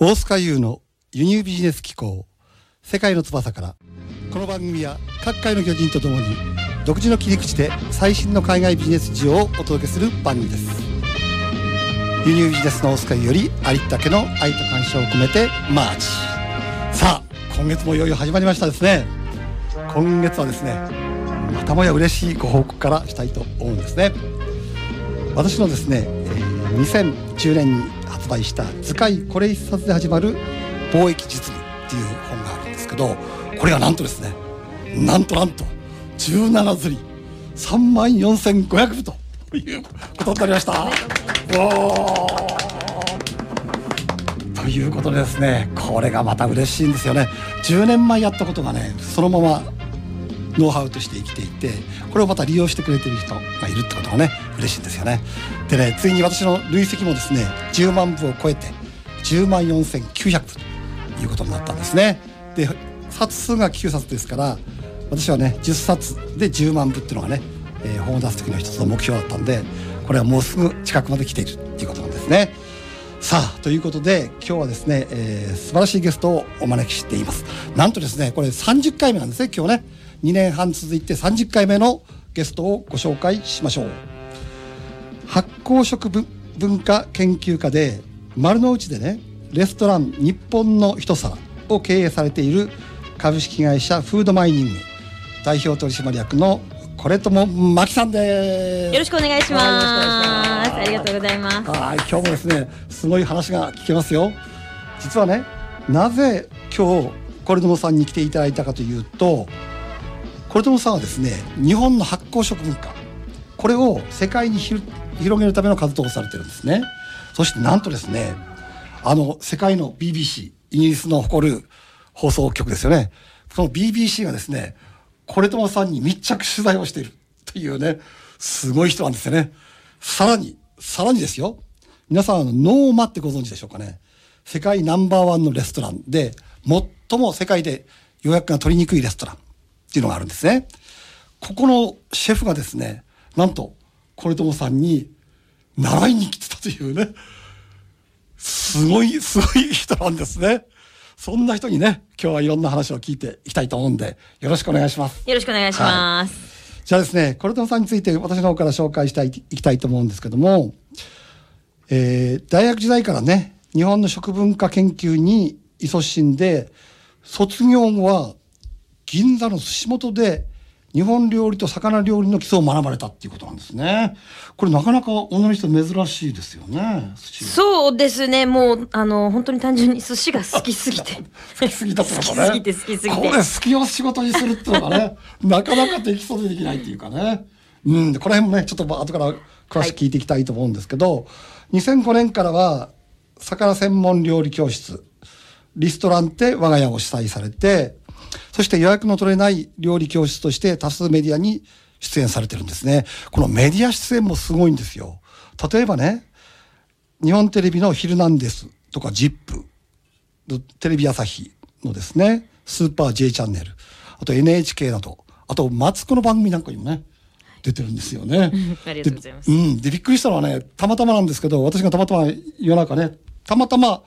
大塚優の輸入ビジネス機構世界の翼からこの番組は各界の巨人とともに独自の切り口で最新の海外ビジネス事情をお届けする番組です。輸入ビジネスの大塚優よりありったけの愛と感謝を込めてマーチ。さあ今月もいよいよ始まりましたですね。今月はですねまたもや嬉しいご報告からしたいと思うんですね。私のですね、2010年に発売した「図解これ一冊で始まる貿易実務」っていう本があるんですけどこれがなんとですねなんとなんと17釣り3万4500部ということになりました。ということでですねこれがまた嬉しいんですよね10年前やったことがねそのままノウハウとして生きていてこれをまた利用してくれてる人がいるってことがね嬉しいんですよね。でねついに私の累積もですね10万部を超えて10万4900部ということになったんですね。で冊数が9冊ですから私はね10冊で10万部っていうのがね、えー、本を出す時の一つの目標だったんでこれはもうすぐ近くまで来ているっていうことなんですね。さあということで今日はですね、えー、素晴らしいゲストをお招きしています。なんとですねこれ30回目なんですね今日ね。2年半続いて30回目のゲストをご紹介しましょう。発酵食文化研究家で丸の内でねレストラン日本の一皿を経営されている株式会社フードマイニング代表取締役のこれともまきさんです。よろしくお願いします。ありがとうございます。はい今日もですねすごい話が聞けますよ。実はねなぜ今日これともさんに来ていただいたかというとこれともさんはですね日本の発酵食文化これを世界に広げるための活動をされてるんですねそしてなんとですねあの世界の BBC イギリスの誇る放送局ですよねその BBC がですねこれともさんに密着取材をしているというね、すごい人なんですよね。さらに、さらにですよ。皆さん、ノーマってご存知でしょうかね。世界ナンバーワンのレストランで、最も世界で予約が取りにくいレストランっていうのがあるんですね。ここのシェフがですね、なんと、これともさんに習いに来てたというね、すごい、すごい人なんですね。そんな人にね、今日はいろんな話を聞いていきたいと思うんで、よろしくお願いします。よろしくお願いします。はい、じゃあですね、コルトンさんについて私の方から紹介したい、いきたいと思うんですけども、えー、大学時代からね、日本の食文化研究に勤しんで、卒業後は銀座の寿司元で日本料理と魚料理の基礎を学ばれたっていうことなんですね。これなかなか女の人珍しいですよね。そうですね。もうあの本当に単純に寿司が好きすぎて。好きすぎたってことね。好きすぎて好きすぎて。これ好きを仕事にするっていうのがね、なかなかできそうでできないっていうかね。うん、この辺もねちょっと後から詳しく聞いていきたいと思うんですけど、はい、2005年からは魚専門料理教室リストランテ我が家を主催されて。そして予約の取れない料理教室として多数メディアに出演されてるんですね。このメディア出演もすごいんですよ。例えばね、日本テレビのヒルナンデスとか ZIP、テレビ朝日のですね、スーパー J チャンネル、あと NHK など、あとマツコの番組なんかにもね、出てるんですよね。ありがとうございます。うん。で、びっくりしたのはね、たまたまなんですけど、私がたまたま夜中ね、たまたま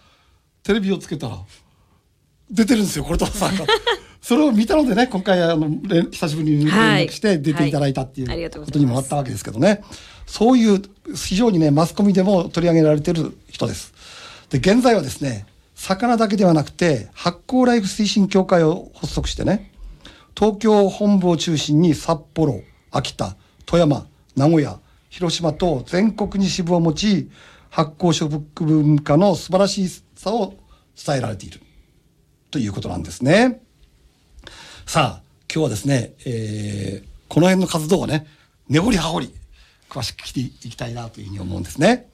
テレビをつけたら、出てるんですよ、これとさんが。それを見たのでね、今回あの久しぶりに連絡して出ていただいたっていうことにもなったわけですけどね。そういう非常にね、マスコミでも取り上げられてる人です。で、現在はですね、魚だけではなくて、発酵ライフ推進協会を発足してね、東京本部を中心に札幌、秋田、富山、名古屋、広島と全国に支部を持ち、発酵食文化の素晴らしさを伝えられているということなんですね。さあ、今日はですね、えー、この辺の活動をね、根掘り葉掘り、詳しく聞いていきたいなというふうに思うんですね。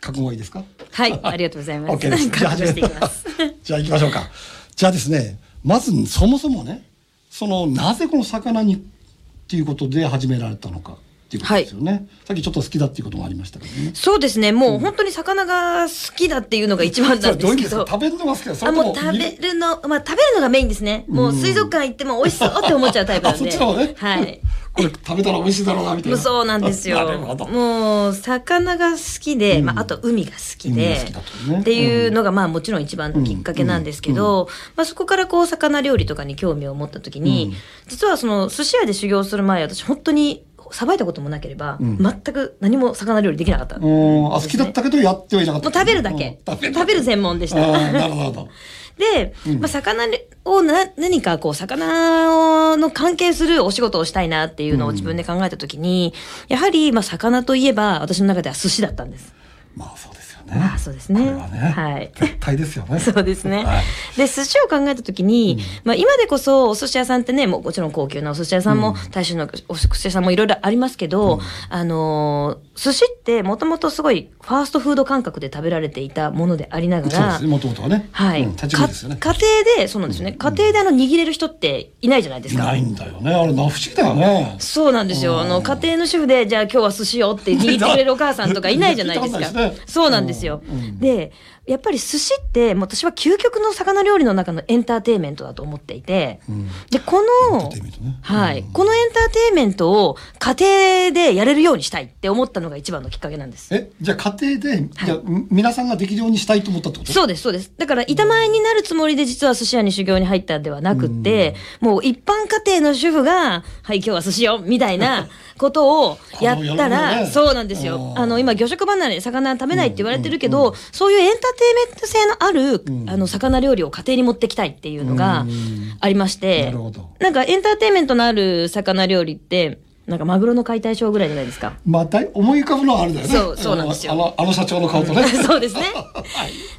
覚悟いいですか？はい、ありがとうございます。OK です。じゃあ、じゃあ行きましょうか。じゃあですね、まずそもそもね、その、なぜこの魚にっていうことで始められたのか。っていうことですよね、さっきちょっと好きだっていうこともありましたけどね。そうですね。もう本当に魚が好きだっていうのが一番なんですけど。ういう意味ですか食べるのが好きだ。そあれともう食べるの、まあ、食べるのがメインですね。もう水族館行っても美味しそうって思っちゃうタイプなんで。あそっちの方ね。はい。これ食べたら美味しいだろうなみたいな。そうなんですよ。もう魚が好きで、うん。まああと海が好きで。ね。っていうのがまあもちろん一番のきっかけなんですけど、まあそこからこう魚料理とかに興味を持った時に、うん。実はその寿司屋で修行する前私本当にさばいたこともなければ、うん。全く何も魚料理できなかった。うん。あ好きだったけどやってはいなかった。食べるだけ。うん。食べる専門でした。なるほど。で、うん。まあ、魚をな何かこう魚の関係するお仕事をしたいなっていうのを自分で考えた時に、やはりまあ魚といえば私の中では寿司だったんです。まあそうね。まあそうですね。これはね、はい。絶対ですよね。そうですね。はい。で、寿司を考えた時に、まあ今でこそお寿司屋さんってね、もうもちろん高級なお寿司屋さんも、大衆のお寿司屋さんもいろいろありますけど、あのー寿司ってもともとすごいファーストフード感覚で食べられていたものでありながらそうです、ね。もともとはね。はい、ね。か家庭で、そうなんですよね。家庭であの握れる人っていないじゃないですか。いないんだよね。あれな不思議だよね。そうなんですよ。あの、家庭の主婦で、じゃあ今日は寿司よって握ってくれるお母さんとかいないじゃないですか。聞いたことないですですようん。で、やっぱり寿司って、もう私は究極の魚料理の中のエンターテインメントだと思っていて、うん。で、このエンターテインメントね、はい、うん。このエンターテインメントを家庭でやれるようにしたいって思ったのが一番のきっかけなんです。えじゃあ家庭で、じゃあみ皆さんができるようにしたいと思ったってこと？そうです、そうです。だから、板前になるつもりで実は寿司屋に修行に入ったんではなくって、もう一般家庭の主婦が、はい、今日は寿司よみたいな ことをやったら、ね。そうなんですよ。うん。あの、今、魚食離れで魚食べないって言われてるけど、そういうエンターテインメント性のある、ん。あの、魚料理を家庭に持ってきたいっていうのがうん。ありまして、なるほど。なんかエンターテインメントのある魚料理って、なんかマグロの解体ショーぐらいじゃないですか。まあ大思い浮かぶのはあるんだよね。そうそうなんですよ。あのあの社長の顔とね。そうですね。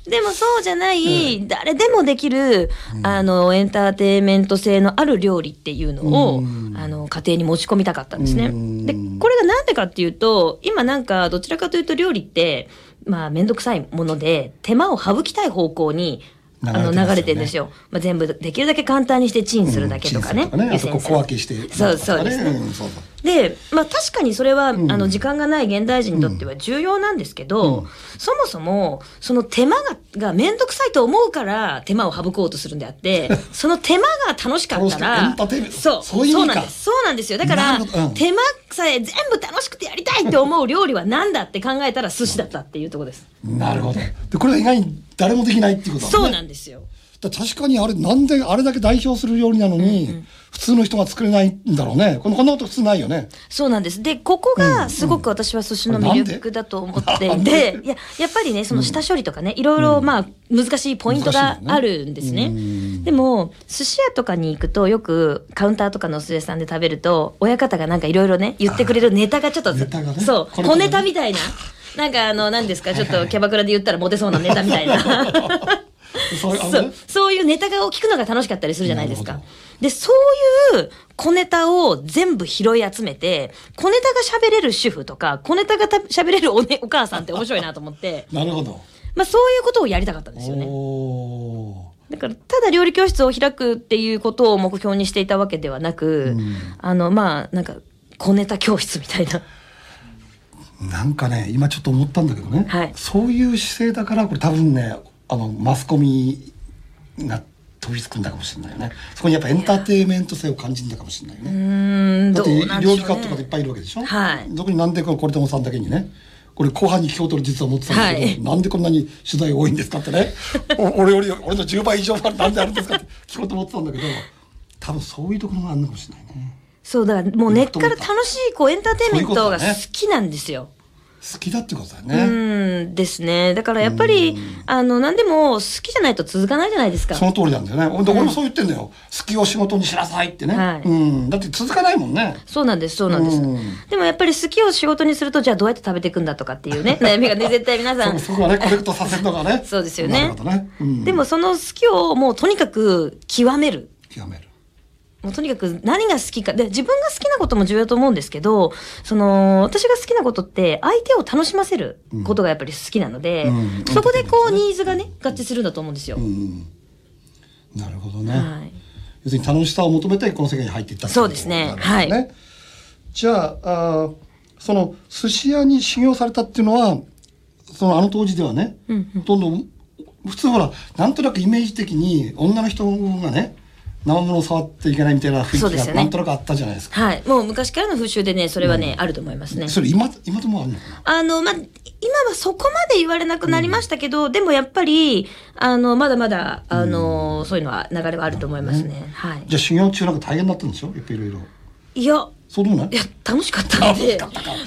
でもそうじゃない、誰でもできる、あの、エンターテインメント性のある料理っていうのを、うん。あの、家庭に持ち込みたかったんですね。うん。で、これがなんでかっていうと、今なんかどちらかというと料理って、まあ、めんどくさいもので、手間を省きたい方向に、あの、流れてるんですよ。まあ、全部できるだけ簡単にしてチンするだけとかね。うんとかねあとこ小分けしてそうそうですね。んそうそうで、まあ確かにそれは、ん。あの時間がない現代人にとっては重要なんですけど、うん。そもそもその手間がが面倒くさいと思うから手間を省こうとするんであって、その手間が楽しかったら、そう、そうなんです。そうなんですよ。だから、手間さえ全部楽しくてやりたいって思う料理は何だって考えたら寿司だったっていうところです。なるほど。でこれは意外に誰もできないっていうことだね。そうなんですよ。確かにあれなんであれだけ代表する料理なのに、普通の人が作れないんだろうね。このこんなこと普通ないよね。そうなんです。で、ここがすごく私は寿司の魅力だと思っていて、いや、やっぱりね、その下処理とかね、いろいろ、まあ、難しいポイントがあるんですね。ねうん。でも、寿司屋とかに行くと、よくカウンターとかのお寿司屋さんで食べると、親方がなんかいろいろね、言ってくれるネタがちょっと、ネタがね。そう、小ネタみたいな。なんかあの、何ですか、ちょっとキャバクラで言ったらモテそうなネタみたいな。そうそういうネタが聞くのが楽しかったりするじゃないですか。で、そういう小ネタを全部拾い集めて、小ネタが喋れる主婦とか、小ネタがた喋れるお,、ね、お母さんって面白いなと思って、なるほど。まあそういうことをやりたかったんですよね。だから、ただ料理教室を開くっていうことを目標にしていたわけではなく、うん。あの、まあ、なんか、小ネタ教室みたいな。なんかね今ちょっと思ったんだけどね、はい。そういう姿勢だからこれ多分ねあのマスコミが飛びつくんだかもしれないよね。そこにやっぱエンターテインメント性を感じるんだかもしれないね。だって。料理家とかでいっぱいいるわけでしょ？はい。特になんでこれこれでもさんだけにね。これ後半に聞こうと実は思ってたんだけど、はい。なんでこんなに取材多いんですかってね。お俺より俺の10倍以上はなんであるんですかって聞こうと思ってたんだけど多分そういうところがあるのかもしれないね。そう、だからもう根っから楽しい、こう、エンターテインメントが好きなんですよ。好きだってことだようね、んですね。だからやっぱり、あの、何でも好きじゃないと続かないじゃないですか。その通りなんだよね。俺俺もそう言ってんだよ、好きを仕事にしなさいってね、はい。うん、だって続かないもんね。そうなんです、そうなんです。うん。でもやっぱり好きを仕事にすると、じゃあどうやって食べていくんだとかっていうね、悩みがね、絶対皆さん。そそこがねコレクトさせるのがね。そうですよね。ね、うん、でもその好きをもうとにかく極める。極めるもうとにかく何が好きか。で、自分が好きなことも重要だと思うんですけど、その、私が好きなことって相手を楽しませることがやっぱり好きなので、うん。そこでこううん。ニーズがね、合致するんだと思うんですよ。うんなるほどね、はい。要するに楽しさを求めてこの世界に入っていったってことそうですね。はい。じゃああーその寿司屋に修行されたっていうのはそのあの当時ではね、うんうん。ほとんど普通ほらなんとなくイメージ的に女の人がね生物を触っていけないみたいな雰囲気がなんとなくあったじゃないですか。はい。もう昔からの風習でね、それはね、あると思いますね。それ今今でもあるのあの、まあ、今はそこまで言われなくなりましたけど、でもやっぱり、あの、まだまだ、あの、そういうのは、流れはあると思いますね。はい。じゃあ修行中なんか大変だったんでしょ？やっぱいろいろ。いや、そうでもないいや、楽しかったんで、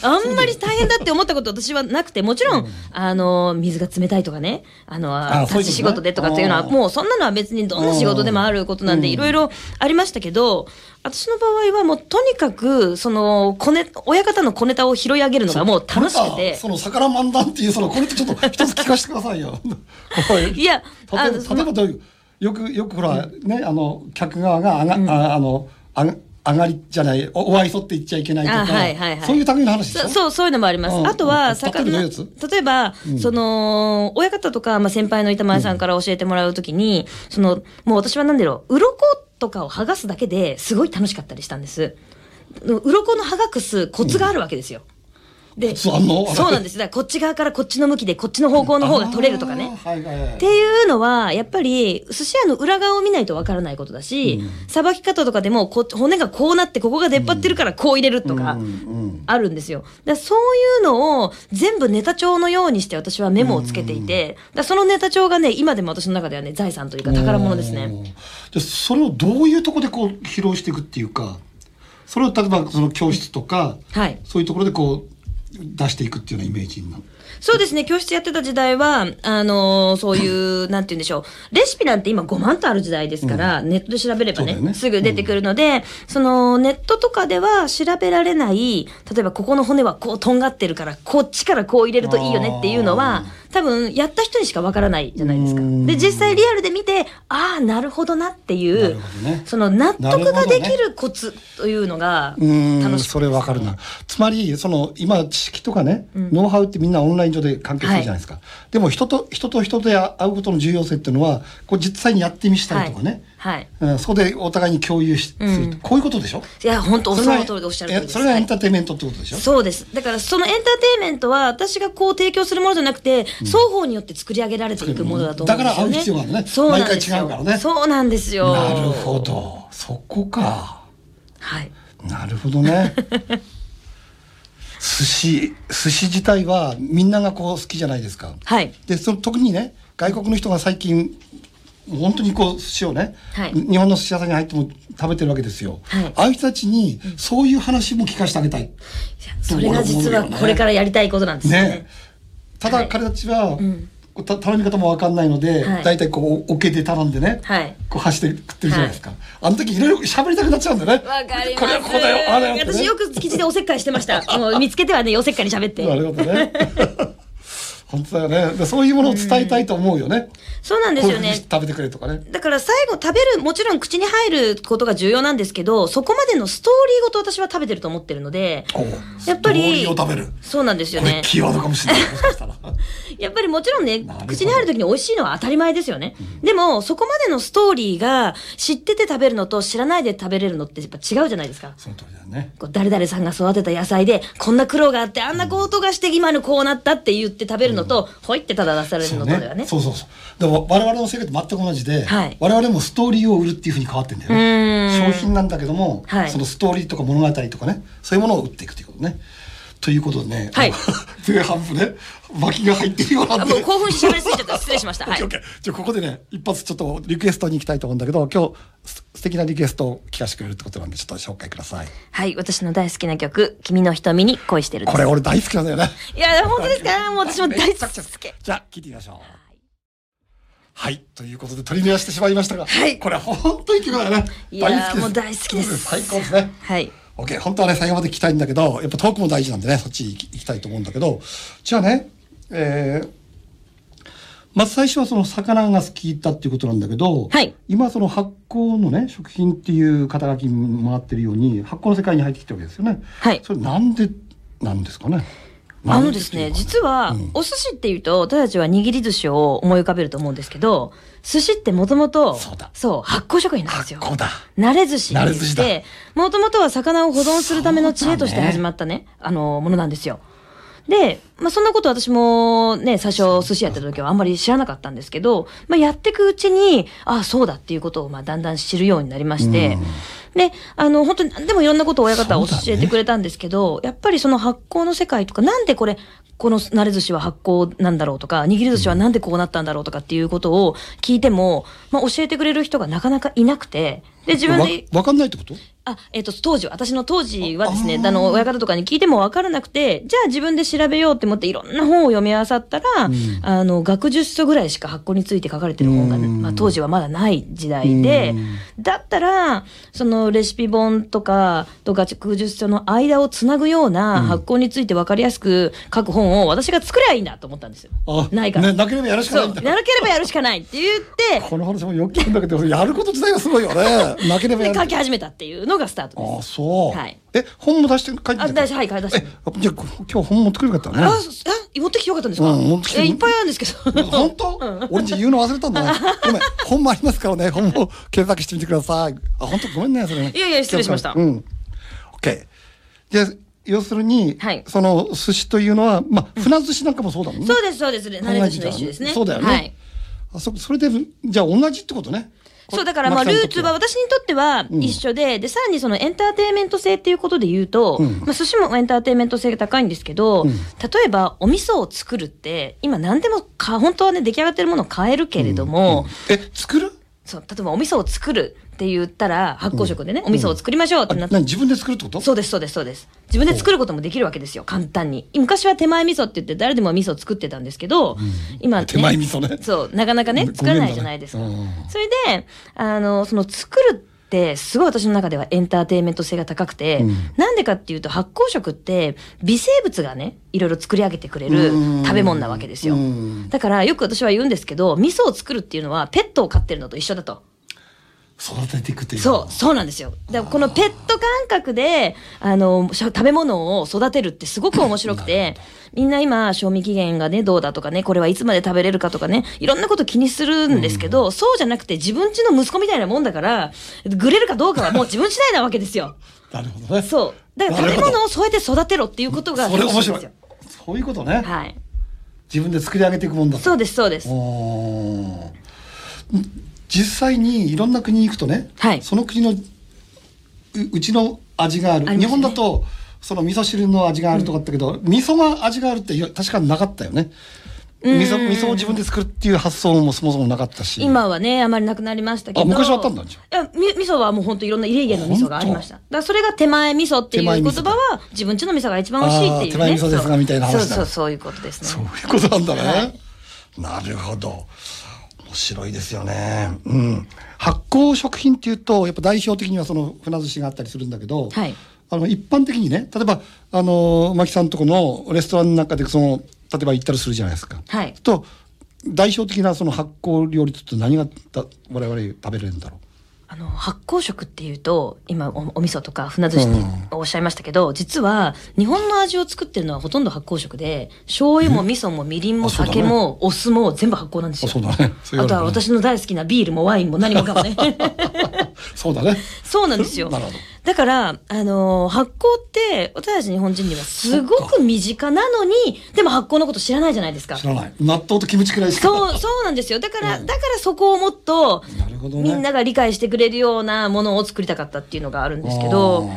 あんまり大変だって思ったこと私はなくて、もちろん、あの、水が冷たいとかね、あの、立ち仕事でとかっていうのは、もうそんなのは別にどんな仕事でもあることなんで、うん。いろいろありましたけど、私の場合はもうとにかく、その、小ネ親方の小ネタを拾い上げるのがもう楽しくて。その魚漫談っていうそのこれってちょっと一つ聞かせてくださいよ。いや、あ例えば例えばどういうよくよくほら、ねあの客側があが、ああのあが上がりじゃないおお愛想って言っちゃいけないとか、あはいはいはいそういう類の話そそう、そういうのもあります。うんあとは、例えばういうやつ？例えば、その、親方とか、まあ、先輩の板前さんから教えてもらうときに、その、もう私はなんだろう、鱗とかを剥がすだけですごい楽しかったりしたんです。鱗の剥がすコツがあるわけですよ。で、コツあんの？そうなんです。だからこっち側からこっちの向きで、こっちの方向の方が取れるとかね。はいはいはいっていうのは、やっぱり、寿司屋の裏側を見ないとわからないことだし、さばき方とかでもこ、骨がこうなって、ここが出っ張ってるからこう入れるとか、あるんですよ。だそういうのを全部ネタ帳のようにして私はメモをつけていて、だそのネタ帳がね、今でも私の中ではね、財産というか宝物ですね。じそれをどういうところでこう披露していくっていうかそれを例えばその教室とか、はい。そういうところでこう出していくっていうようなイメージになる。そうですね、教室やってた時代は、あのーそういう、なんて言うんでしょう。レシピなんて今5万とある時代ですから、ネットで調べればねね。すぐ出てくるので、その、ネットとかでは調べられない、例えばここの骨はこうとんがってるから、こっちからこう入れるといいよねっていうのは、多分、やった人にしかわからないじゃないですか。うん。で、実際リアルで見て、ああ、なるほどなっていう、ね。その納得ができるコツというのが、楽しそれわかるな。つまり、その、今、知識とかね、ノウハウってみんなオンライン上で完結するじゃないですか。でも、人と、人と人で会うことの重要性っていうのは、こう実際にやってみしたりとかね。はい。うん、そこでお互いに共有し、うんするとこういうことでしょ？いや、本当そそれがの通りでおっしゃる通りそれがエンはいターテインメントってことでしょ？そうです。だからそのエンターテインメントは私がこう提供するものじゃなくて、双方によって作り上げられていくものだと思うんですよね。だから会う必要があるねそう毎回違うからねそうなんですよ。なるほ。ど。そこか。はい。なるほどね。寿司、寿司自体はみんながこう好きじゃないですか。はい。で、その特にね、外国の人が最近、本当にこう寿司をね、はい日本の寿司屋さんに入っても食べてるわけですよ。はいああいう人たちにそういう話も聞かせてあげたい。それが実はこれからやりたいことなんですよね。ね。ただはい彼たちは、うた頼み方もわかんないので、はい大体こう、おけで頼んでね、はい。こう箸で食ってるじゃないですか。あの時いろいろ喋りたくなっちゃうんだよね。わかります。これはこうだよ、ああだよってね、私よく築地でおせっかいしてました。もう見つけてはね、おせっかいに喋って。なるほどね。本当だよね。でそういうものを伝えたいと思うよね。そうなんですよね。食べてくれとかね。だから最後食べる、もちろん口に入ることが重要なんですけど、そこまでのストーリーごと私は食べてると思ってるので、やっぱり。そうなんですよね。キーワードかもしれない。やっぱりもちろんね口に入る時に美味しいのは当たり前ですよね。でも、そこまでのストーリーが知ってて食べるのと知らないで食べれるのってやっぱ違うじゃないですか。その通りだよね。こう誰々さんが育てた野菜で、こんな苦労があって、あんなことがして今のこうなったって言って食べるのと、ほいってただ出されるのとではね。そうそうそう。でも我々の世界と全く同じで、はい我々もストーリーを売るっていうふうに変わってんだようね。商品なんだけども、はいそのストーリーとか物語とかね、そういうものを売っていくということね。ということでね、はい 前半部ね、巻きが入ってるようなんで。あもう興奮して喋りすぎちゃった。失礼しました。はいじゃあここでね、一発ちょっとリクエストに行きたいと思うんだけど、今日す素敵なリクエストを聞かせてくれるってことなんで、ちょっと紹介ください。はい。私の大好きな曲、君の瞳に恋してるこれ俺大好きなんだよね。いや、本当ですか？もう私も大好き。じゃあ聞いてみましょう。はい。ということで取り乱してしまいましたが、はいこれ本当にいい曲だよね。いやー大好きです。もう大好きです最高ですね。はい。OK。本当はね、最後まで聞きたいんだけど、やっぱトークも大事なんでね、そっち行き行きたいと思うんだけど、じゃあね、えー、まず最初はその魚が好きだっていうことなんだけど、はい今その発酵のね、食品っていう肩書きに回ってるように、発酵の世界に入ってきたわけですよね。はいそれなんでなんですかね？あのですね、実は、うんお寿司っていうと、私たちは握り寿司を思い浮かべると思うんですけど、寿司ってもともと、そうだ。発酵食品なんですよ。発酵だ。慣れ寿司って慣れ言っ寿司だ。て、もともとは魚を保存するための知恵として始まったね、あの、ものなんですよ。で、まあ、そんなこと私もね、最初寿司やってた時はあんまり知らなかったんですけど、まあ、やっていくうちに、ああ、そうだっていうことを、まあ、だんだん知るようになりまして、で、あの、本当に、でもいろんなことを親方は教えてくれたんですけど、やっぱりその発酵の世界とか、なんでこれ、この慣れ寿司は発酵なんだろうとか、握り寿司はなんでこうなったんだろうとかっていうことを聞いても、まあ、教えてくれる人がなかなかいなくて、で、自分で、わわかんないってこと？あ、えっ、と、当時、私の当時はですね、ああの、親方とかに聞いても分からなくて、じゃあ自分で調べようって思っていろんな本を読み漁ったら、あの、学術書ぐらいしか発酵について書かれてる本が、うん。まあ当時はまだない時代で、だったら、そのレシピ本とか、と学術書の間をつなぐような発酵について分かりやすく書く本を私が作りゃいいんだと思ったんですよ。あないから。ねなければやるしか。ないんだ。やるければやるしかないって言って、この話もよく聞くんだけどやること自体がすごいよね。なければやでる書き始めたっていうのがスタートです。ああそう、はいえ本も出して書いてあ、大丈夫、はい、出してえじゃあ今日本持ってくればよかったねあ、そあ、持ってきてよかったんですか、うん持ってきてえいっぱいあるんですけど。本当、俺言うの忘れたんだね。ごめん、本もありますからね、本も検索してみてください。あ、本当ごめんね、それね。いやいや失礼しましたうん。OK。じゃあ、要するに、はいその寿司というのは、まあ、船寿司なんかもそうだもんね。そうです、そうです。慣れ寿司の一種ですね。そうだよね。はい。あそそれで、じゃあ同じってことね。そう、だからまあ、ルーツは私にとっては一緒で、で、さらにそのエンターテインメント性っていうことで言うと、うん。まあ、寿司もエンターテインメント性が高いんですけど、例えばお味噌を作るって、今何でもか、本当はね、出来上がってるものを買えるけれども、え、作る？そう、例えばお味噌を作るって言ったら、発酵食でね、お味噌を作りましょうってあなった。何自分で作るってこと？そうです、そうです、そうです。自分で作ることもできるわけですよ、簡単に。昔は手前味噌って言って誰でも味噌を作ってたんですけど、今、ね、手前味噌ね。そう、なかなかね、ご作らないじゃないですか。ごめん。それで、あの、その作るって、すごい私の中ではエンターテインメント性が高くて、うんなんでかっていうと発酵食って微生物がね、いろいろ作り上げてくれるうん食べ物なわけですようん。だからよく私は言うんですけど、味噌を作るっていうのはペットを飼ってるのと一緒だと。育てていくっていう。そう、そうなんですよ。だからこのペット感覚で、あの、食べ物を育てるってすごく面白くて、みんな今、賞味期限がね、どうだとかね、これはいつまで食べれるかとかね、いろんなこと気にするんですけど、そうじゃなくて自分家の息子みたいなもんだから、ぐれるかどうかはもう 自分次第なわけですよ。なるほどね。そう。だから食べ物を添えて育てろっていうことがそれ面白い。そういうことね。はい。自分で作り上げていくもんだとそうです、そうです。おー実際にいろんな国に行くとね、はい。その国のううちの味がある。ね。日本だとその味噌汁の味があるとかあったけど、味噌が味があるって確かになかったよね。味噌味噌を自分で作るっていう発想もそもそもなかったし。今はね、あまりなくなりましたけど。あ昔はあったんだじゃいや、み味噌はもう本当いろんな入れ家の味噌がありました。だそれが手前味噌っていう言葉は、自分家の味噌が一番美味しいっていうね。手前味噌ですがそうみたいな話だ。そうそう、そういうことですそうね。いうことなんだね、はいなるほど面白いですよね、うん、発酵食品っていうとやっぱ代表的にはその船寿司があったりするんだけど、はいあの一般的にね例えばあの牧さんとこのレストランの中でその例えば行ったりするじゃないですか。はい。と代表的なその発酵料理って何がだ我々食べれるんだろうあの、発酵食っていうと、今お、お味噌とか船寿司っておっしゃいましたけど、実は、日本の味を作ってるのはほとんど発酵食で、醤油も味噌もみりんも酒もお酢も全部発酵なんですよ。あそうだねねあとは私の大好きなビールもワインも何もかもね。そうだね。そうなんですよ なるほど。だから、あのー発酵って、私たち日本人にはすごく身近なのに、でも発酵のこと知らないじゃないですか。知らない。納豆とキムチくらいしか。そう、そうなんですよ。だから、だからそこをもっと、なるほどね。みんなが理解してくれるようなものを作りたかったっていうのがあるんですけど、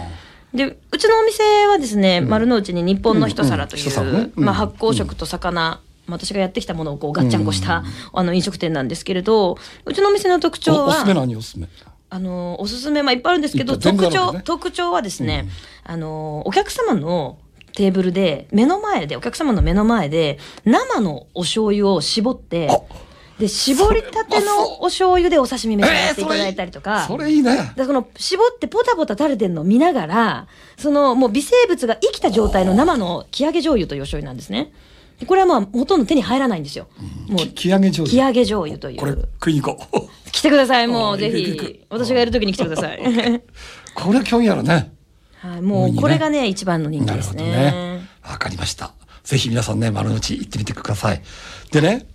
で、うちのお店はですね、丸の内に日本の一皿というんうんう、うんまあ発酵食と魚、まあ私がやってきたものをこうガッチャンコした、あの飲食店なんですけれど、うちのお店の特徴は、おおすすめ何おすすめ？あの、おすすめ、まあ、いっぱいあるんですけど、特徴、特徴はですね、あの、お客様のテーブルで、目の前で、お客様の目の前で、生のお醤油を絞ってあ、で、絞りたてのお醤油でお刺身召し上がっていただいたりとか、それいいね。でその絞ってポタポタ垂れてるのを見ながら、そのもう微生物が生きた状態の生の木揚げ醤油というお醤油なんですね。でこれはまあほとんど手に入らないんですよ。もうき木揚げ上手。木揚げ醤油といこれう。食いに行こう。来てください、も あうぜひ。私がやるときに来てください。これ興味あるね。はい、もうこれがね、一番の人気ですね。ね。わかりました。ぜひ皆さんね、丸の内行ってみてください。でね、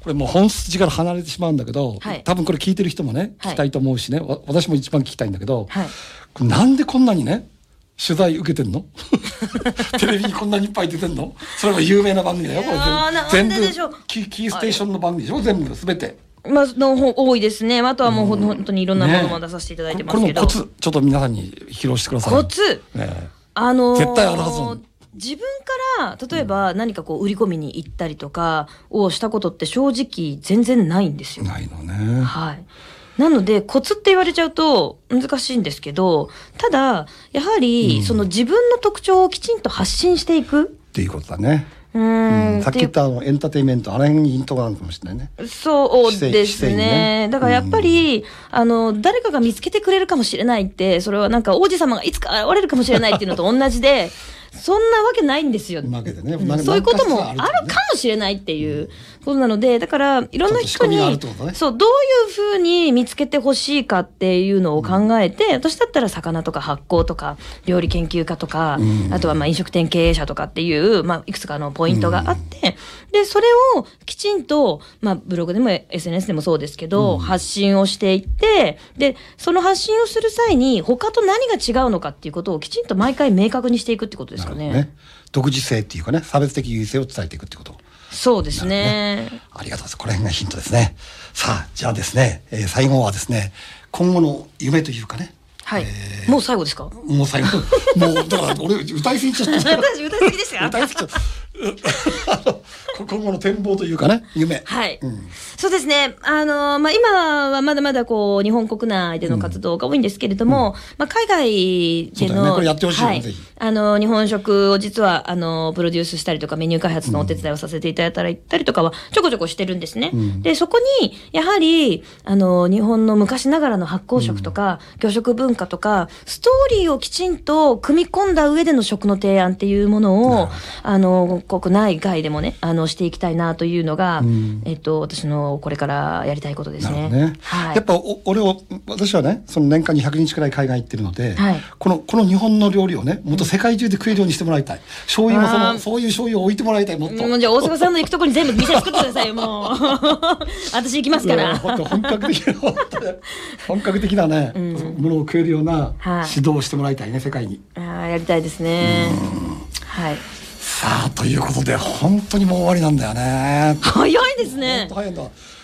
これもう本筋から離れてしまうんだけど、はい多分これ聞いてる人もね、はい聞きたいと思うしね、わ私も一番聞きたいんだけど、はいなんでこんなにね、取材受けてんの？テレビにこんなにいっぱい出てんの？それは有名な番組だよ、これ全部。キー、キーステーションの番組でしょ？全部、すべて。まあ、の方多いですね。あとはもうほん本当にいろんなものも出させていただいてますけど。これもコツ、ちょっと皆さんに披露してください。コツねあのー絶対あるはずなの自分から例えば何かこう売り込みに行ったりとかをしたことって正直全然ないんですよ。ないのね。はい。なのでコツって言われちゃうと難しいんですけど、ただやはりその自分の特徴をきちんと発信していく。っていうことだね。うんん、さっき言ったあのエンターテインメント、あの辺にヒントがあるかもしれないね。そうですね。ねだからやっぱり、あの、誰かが見つけてくれるかもしれないって、それはなんか王子様がいつか現れるかもしれないっていうのと同じで、そんなわけないんですよ。わけでね。うん。そういうこともあるかもしれないっていうことなので、だからいろんな人にね、そう、どういうふうに見つけてほしいかっていうのを考えて、私だったら魚とか発酵とか、料理研究家とか、うん。あとはまあ飲食店経営者とかっていう、まあいくつかのポイントがあって、で、それをきちんと、まあブログでも SNS でもそうですけど、発信をしていって、で、その発信をする際に他と何が違うのかっていうことをきちんと毎回明確にしていくってことですかね。なるほどね。独自性っていうかね、差別的優位性を伝えていくってこと。そうですね。ありがとうございます。この辺がヒントですね。さあ、じゃあですね、えー最後はですね、今後の夢というかね。はい。えーもう最後ですか？もう最後、もう、だから俺歌いすぎちゃった。私歌いすぎですか 歌いすぎちゃった。今後の展望というかね、夢。はい、うん。そうですね。あのまあ、今はまだまだこう、日本国内での活動が多いんですけれども、まあ、海外での、ね。これやってほしいよはい。あの、日本食を実は、あの、プロデュースしたりとか、メニュー開発のお手伝いをさせていただいたりたりとかは、ちょこちょこしてるんですね。ん。で、そこに、やはり、あの、日本の昔ながらの発酵食とか、魚食文化とか、ストーリーをきちんと組み込んだ上での食の提案っていうものを、あの、国内外でもね、あの、していきたいなというのが、んえっと、私のこれからやりたいことですね。ね。はい。やっぱお俺を私はねその年間に100日くらい海外行ってるので、はいこのこの日本の料理をねもっと世界中で食えるようにしてもらいたい醤油もそのそういう醤油を置いてもらいたいもっと。もうじゃあ大阪さんの行くとこに全部店作ってくださいよ、もう。私行きますから。本格的な本格的なね、ものを食えるようなはい指導をしてもらいたいね世界に。あーやりたいですね。はい。さあということで本当にもう終わりなんだよね。早いです本ね当。早いんだ。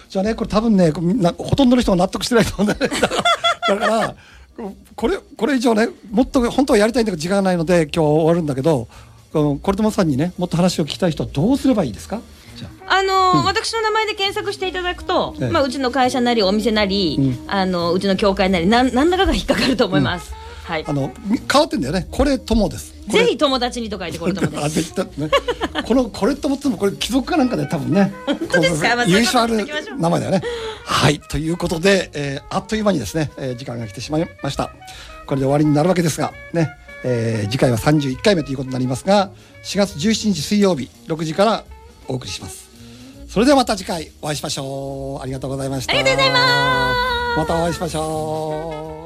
じゃあねこれ多分ねみんなほとんどの人が納得してないと思うんだよね。だからこれこれ以上ねもっと本当はやりたいんだけど時間がないので今日は終わるんだけどこのコルトマさんにねもっと話を聞きたい人はどうすればいいですか？じゃああのー私の名前で検索していただくと、ええまあ、うちの会社なりお店なり、うんあのうちの協会なりなん何らかが引っかかると思います。はいあ。のみ変わってんだよねこれ友です。ぜひ友達にと書いてこれとも あです。できたね。このこれと思ってもこれ貴族かなんかで多分ね。本当ですか？まあそういうことにしときましょう名前だよね。はいということで、えーあっという間にですね、えー時間が来てしまいました。これで終わりになるわけですがね、えー次回は31回目ということになりますが、4月17日水曜日6時からお送りします。それではまた次回お会いしましょう。ありがとうございました。ありがとうございますまたお会いしましょう。